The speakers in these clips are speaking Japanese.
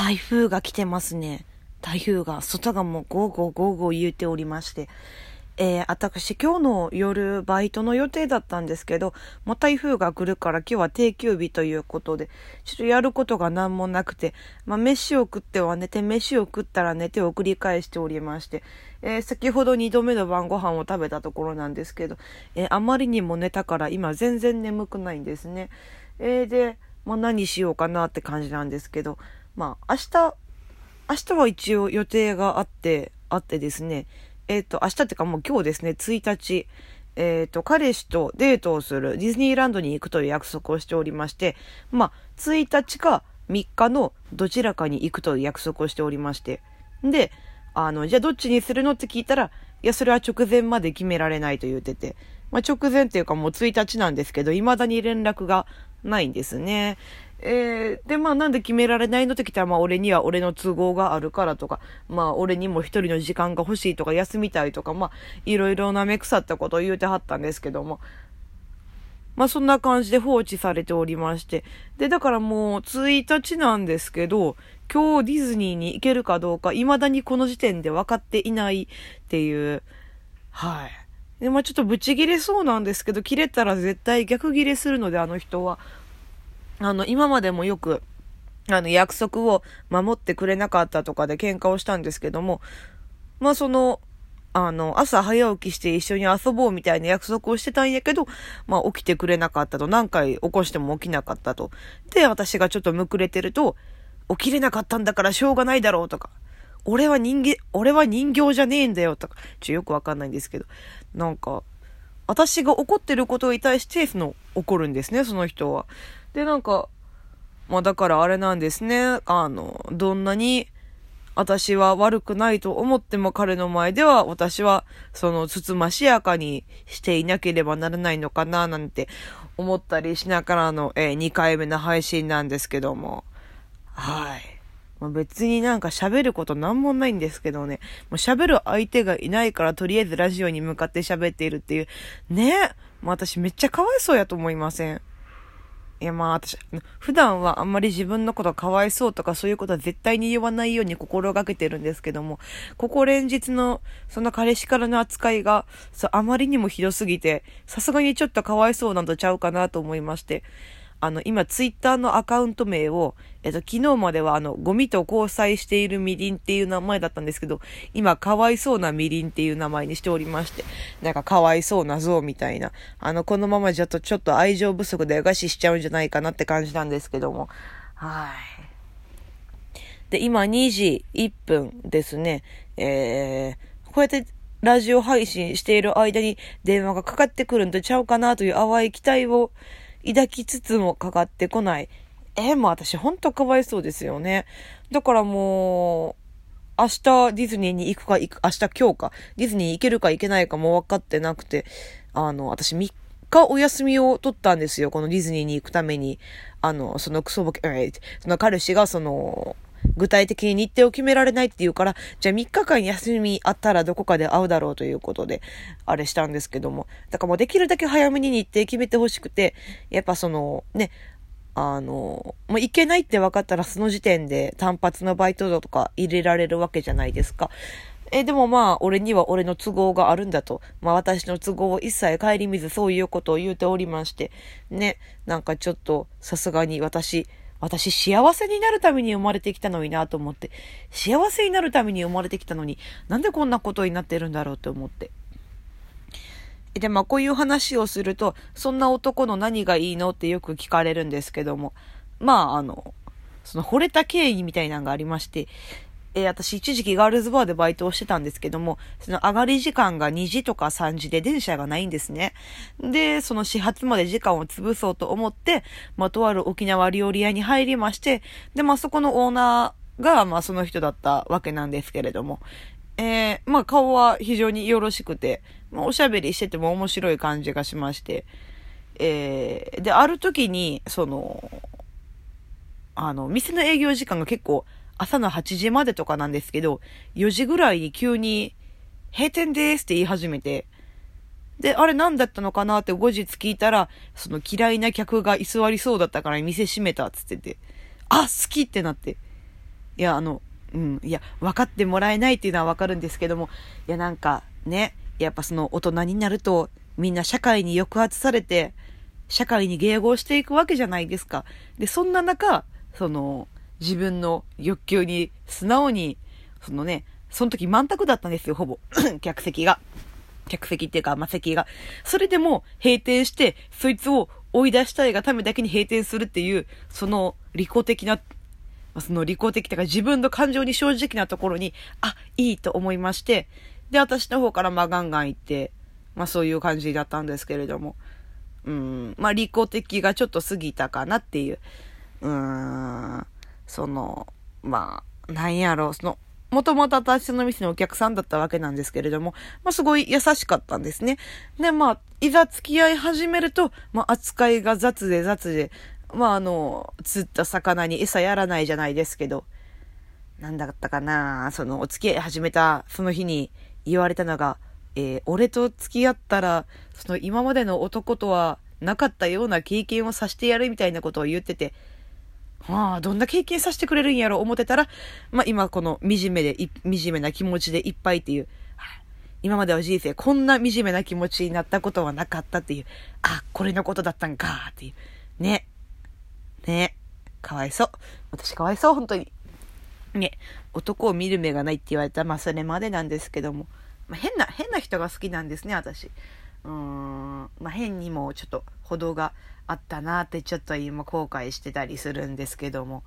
台風が来てますね。台風が、外がもうゴーゴーゴーゴー言うておりまして。えー、私今日の夜バイトの予定だったんですけど、もう台風が来るから今日は定休日ということで、ちょっとやることが何もなくて、まあ飯を食っては寝て、飯を食ったら寝てを繰り返しておりまして、えー、先ほど2度目の晩ご飯を食べたところなんですけど、えー、あまりにも寝たから今全然眠くないんですね。えー、で、まあ何しようかなって感じなんですけど、まあ明日、明日は一応予定があって、あってですね、えっ、ー、と、明日ってかもう今日ですね、1日、えっ、ー、と、彼氏とデートをするディズニーランドに行くという約束をしておりまして、まあ、1日か3日のどちらかに行くという約束をしておりまして、で、あの、じゃあどっちにするのって聞いたら、いや、それは直前まで決められないと言ってて、まあ、直前っていうかもう1日なんですけど、未だに連絡がないんですね。えー、で、まあなんで決められないのって来たら、まあ俺には俺の都合があるからとか、まあ俺にも一人の時間が欲しいとか休みたいとか、まあいろいろなめ腐ったことを言うてはったんですけども、まあそんな感じで放置されておりまして。で、だからもう1日なんですけど、今日ディズニーに行けるかどうか、未だにこの時点で分かっていないっていう、はい。で、まあちょっとブチギレそうなんですけど、切れたら絶対逆ギレするので、あの人は。あの、今までもよく、あの、約束を守ってくれなかったとかで喧嘩をしたんですけども、まあその、あの、朝早起きして一緒に遊ぼうみたいな約束をしてたんやけど、まあ起きてくれなかったと、何回起こしても起きなかったと。で、私がちょっとむくれてると、起きれなかったんだからしょうがないだろうとか、俺は人間、俺は人形じゃねえんだよとか、ちょ、よくわかんないんですけど、なんか、私が怒ってることに対して、その、怒るんですね、その人は。で、なんか、まあだからあれなんですね。あの、どんなに私は悪くないと思っても彼の前では私はそのつつましやかにしていなければならないのかななんて思ったりしながらの、えー、2回目の配信なんですけども。はい。まあ、別になんか喋ることなんもないんですけどね。もう喋る相手がいないからとりあえずラジオに向かって喋っているっていう。ね私めっちゃかわいそうやと思いません？いやまあ私、普段はあんまり自分のことかわいそうとかそういうことは絶対に言わないように心がけてるんですけども、ここ連日のその彼氏からの扱いが、そう、あまりにもひどすぎて、さすがにちょっとかわいそうなんとちゃうかなと思いまして、あの、今、ツイッターのアカウント名を、えっと、昨日までは、あの、ゴミと交際しているみりんっていう名前だったんですけど、今、かわいそうなみりんっていう名前にしておりまして、なんか、かわいそうな像みたいな、あの、このままじゃとちょっと愛情不足で餓死しちゃうんじゃないかなって感じなんですけども、はい。で、今、2時1分ですね、えー、こうやって、ラジオ配信している間に電話がかかってくるんとちゃうかなという淡い期待を抱きつつもかかってこない。えー、もう私ほんとかわいそうですよね。だからもう、明日ディズニーに行くか行く、明日今日か、ディズニー行けるか行けないかも分かってなくて、あの、私3日お休みを取ったんですよ。このディズニーに行くために。あの、そのクソボケ、その彼氏がその、具体的に日程を決められないって言うから、じゃあ3日間休みあったらどこかで会うだろうということで、あれしたんですけども。だからもうできるだけ早めに日程決めてほしくて、やっぱその、ね、あの、もう行けないって分かったらその時点で単発のバイトだとか入れられるわけじゃないですか。え、でもまあ、俺には俺の都合があるんだと。まあ私の都合を一切顧みずそういうことを言うておりまして、ね、なんかちょっとさすがに私、私幸せになるために生まれてきたのになと思って、幸せになるために生まれてきたのに、なんでこんなことになってるんだろうと思って。で、まあこういう話をすると、そんな男の何がいいのってよく聞かれるんですけども、まああの、その惚れた経緯みたいなのがありまして、えー、私一時期ガールズバーでバイトをしてたんですけども、その上がり時間が2時とか3時で電車がないんですね。で、その始発まで時間を潰そうと思って、まあ、とある沖縄料理屋に入りまして、で、まあ、そこのオーナーが、まあ、その人だったわけなんですけれども、えー、まあ、顔は非常によろしくて、まあ、おしゃべりしてても面白い感じがしまして、えー、で、ある時に、その、あの、店の営業時間が結構朝の8時までとかなんですけど、4時ぐらいに急に、閉店ですって言い始めて、で、あれ何だったのかなって後日聞いたら、その嫌いな客が居座りそうだったから店閉めたっつってて、あ、好きってなって。いや、あの、うん、いや、分かってもらえないっていうのは分かるんですけども、いや、なんか、ね、やっぱその大人になると、みんな社会に抑圧されて、社会に迎合していくわけじゃないですか。で、そんな中、その、自分の欲求に素直に、そのね、その時満卓だったんですよ、ほぼ。客席が。客席っていうか、ま席が。それでも閉店して、そいつを追い出したいがためだけに閉店するっていう、その利己的な、その利己的というか自分の感情に正直なところに、あ、いいと思いまして、で、私の方からまあガンガン行って、まあそういう感じだったんですけれども、うん、まあ利己的がちょっと過ぎたかなっていう、うーん、その、まあ、なんやろう、その、もともと私の店のお客さんだったわけなんですけれども、まあすごい優しかったんですね。で、まあ、いざ付き合い始めると、まあ扱いが雑で雑で、まああの、釣った魚に餌やらないじゃないですけど、なんだったかな、そのお付き合い始めたその日に言われたのが、えー、俺と付き合ったら、その今までの男とはなかったような経験をさせてやるみたいなことを言ってて、はあ、どんな経験させてくれるんやろ思ってたら、まあ今この惨めで、惨めな気持ちでいっぱいっていう、今までは人生こんな惨めな気持ちになったことはなかったっていう、あ、これのことだったんかっていう。ね。ね。かわいそう。私かわいそう、本当に。ね。男を見る目がないって言われたら、まあそれまでなんですけども。まあ、変な、変な人が好きなんですね、私。うーん。まあ変にもちょっと歩道があったなってちょっと今後悔してたりするんですけども。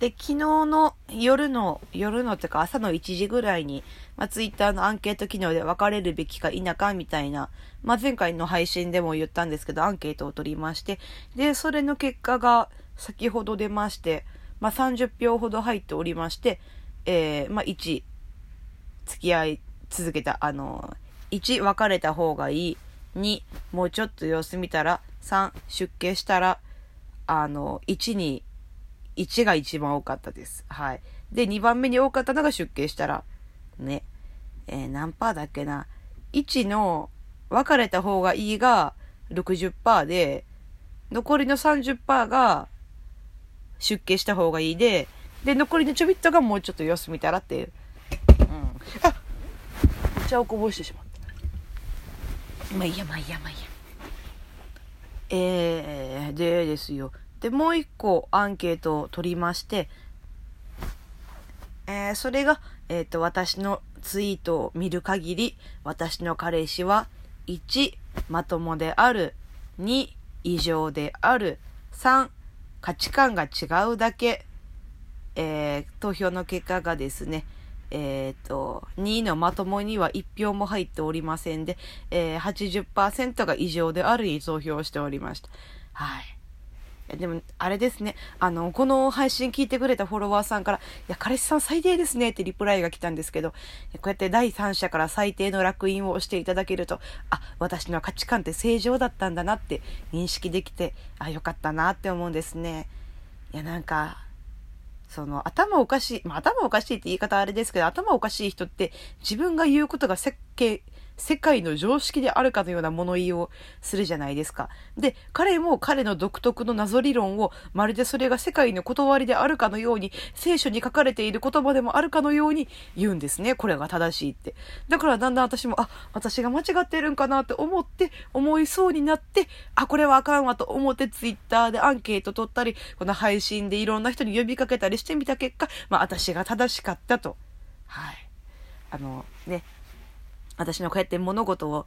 で、昨日の夜の、夜のっていうか朝の1時ぐらいに、まあ、ツイッターのアンケート機能で別れるべきか否かみたいな、まあ、前回の配信でも言ったんですけど、アンケートを取りまして、で、それの結果が先ほど出まして、まあ、30票ほど入っておりまして、えー、まあ、1、付き合い続けた、あの、1、別れた方がいい。2、もうちょっと様子見たら、3、出家したら、あの、1に、1が一番多かったです。はい。で、2番目に多かったのが出家したら、ね、えー、何パーだっけな。1の、別れた方がいいが60%で、残りの30%が、出家した方がいいで、で、残りのちょびっとがもうちょっと様子見たらっていう。うん。あお茶をこぼしてしまった。まあいいや、まあいいや、まあいいや。えー、でですよ。で、もう一個アンケートを取りまして、えー、それが、えっ、ー、と、私のツイートを見る限り、私の彼氏は、1、まともである、2、異常である、3、価値観が違うだけ、えー、投票の結果がですね、えっ、ー、と、2位のまともには1票も入っておりませんで、えー、80%が異常であるに投票しておりました。はい。でも、あれですね。あの、この配信聞いてくれたフォロワーさんから、いや、彼氏さん最低ですねってリプライが来たんですけど、こうやって第三者から最低の楽印を押していただけると、あ、私の価値観って正常だったんだなって認識できて、あ、よかったなって思うんですね。いや、なんか、その、頭おかしい、まあ、頭おかしいって言い方あれですけど、頭おかしい人って自分が言うことが設計、世界の常識であるかのような物言いをするじゃないですか。で、彼も彼の独特の謎理論を、まるでそれが世界の断りであるかのように、聖書に書かれている言葉でもあるかのように言うんですね。これが正しいって。だからだんだん私も、あ、私が間違ってるんかなって思って、思いそうになって、あ、これはあかんわと思ってツイッターでアンケート取ったり、この配信でいろんな人に呼びかけたりしてみた結果、まあ私が正しかったと。はい。あの、ね、私のこうやって物事を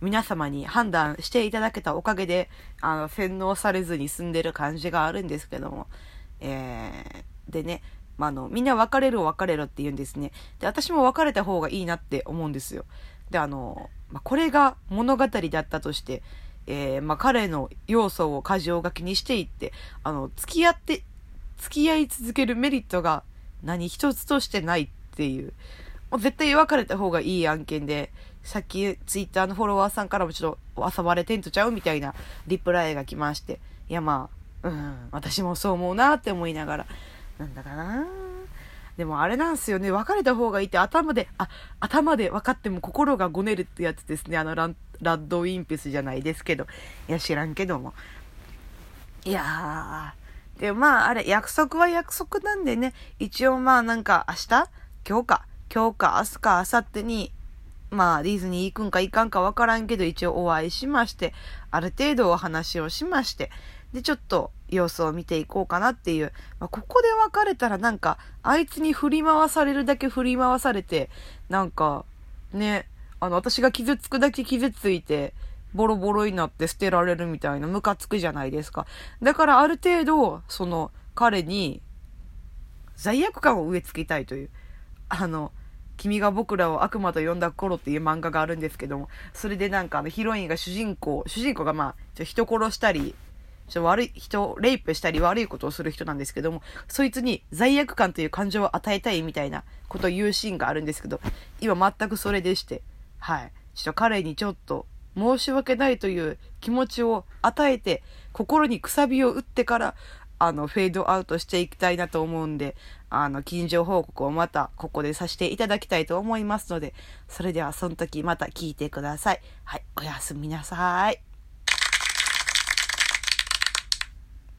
皆様に判断していただけたおかげで、あの、洗脳されずに済んでる感じがあるんですけども、えー、でね、まあ、あの、みんな別れる別れろって言うんですね。で、私も別れた方がいいなって思うんですよ。で、あの、まあ、これが物語だったとして、えー、まあ、彼の要素を箇条書きにしていって、あの、付き合って、付き合い続けるメリットが何一つとしてないっていう、もう絶対別れた方がいい案件で、さっきツイッターのフォロワーさんからもちょっと遊ばれてんとちゃうみたいなリプライが来まして、いやまあ、うん、私もそう思うなって思いながら、なんだかな。でもあれなんですよね、別れた方がいいって頭で、あ、頭で分かっても心がごねるってやつですね、あのララッドウィンペスじゃないですけど、いや知らんけども。いやで、まあ、あれ、約束は約束なんでね、一応まあなんか明日？今日か。今日か明日か明後日に、まあ、ディズニー行くんか行かんかわからんけど、一応お会いしまして、ある程度お話をしまして、で、ちょっと様子を見ていこうかなっていう。まあ、ここで別れたらなんか、あいつに振り回されるだけ振り回されて、なんか、ね、あの、私が傷つくだけ傷ついて、ボロボロになって捨てられるみたいなムカつくじゃないですか。だからある程度、その、彼に、罪悪感を植え付けたいという。あの、君が僕らを悪魔と呼んだ頃っていう漫画があるんですけども、それでなんかあのヒロインが主人公、主人公がまあ、ちょ人殺したり、ちょ悪い人、レイプしたり悪いことをする人なんですけども、そいつに罪悪感という感情を与えたいみたいなことを言うシーンがあるんですけど、今全くそれでして、はい。ちょっと彼にちょっと申し訳ないという気持ちを与えて、心にくさびを打ってから、あの、フェードアウトしていきたいなと思うんで、あの、近所報告をまたここでさせていただきたいと思いますので、それではその時また聞いてください。はい、おやすみなさい。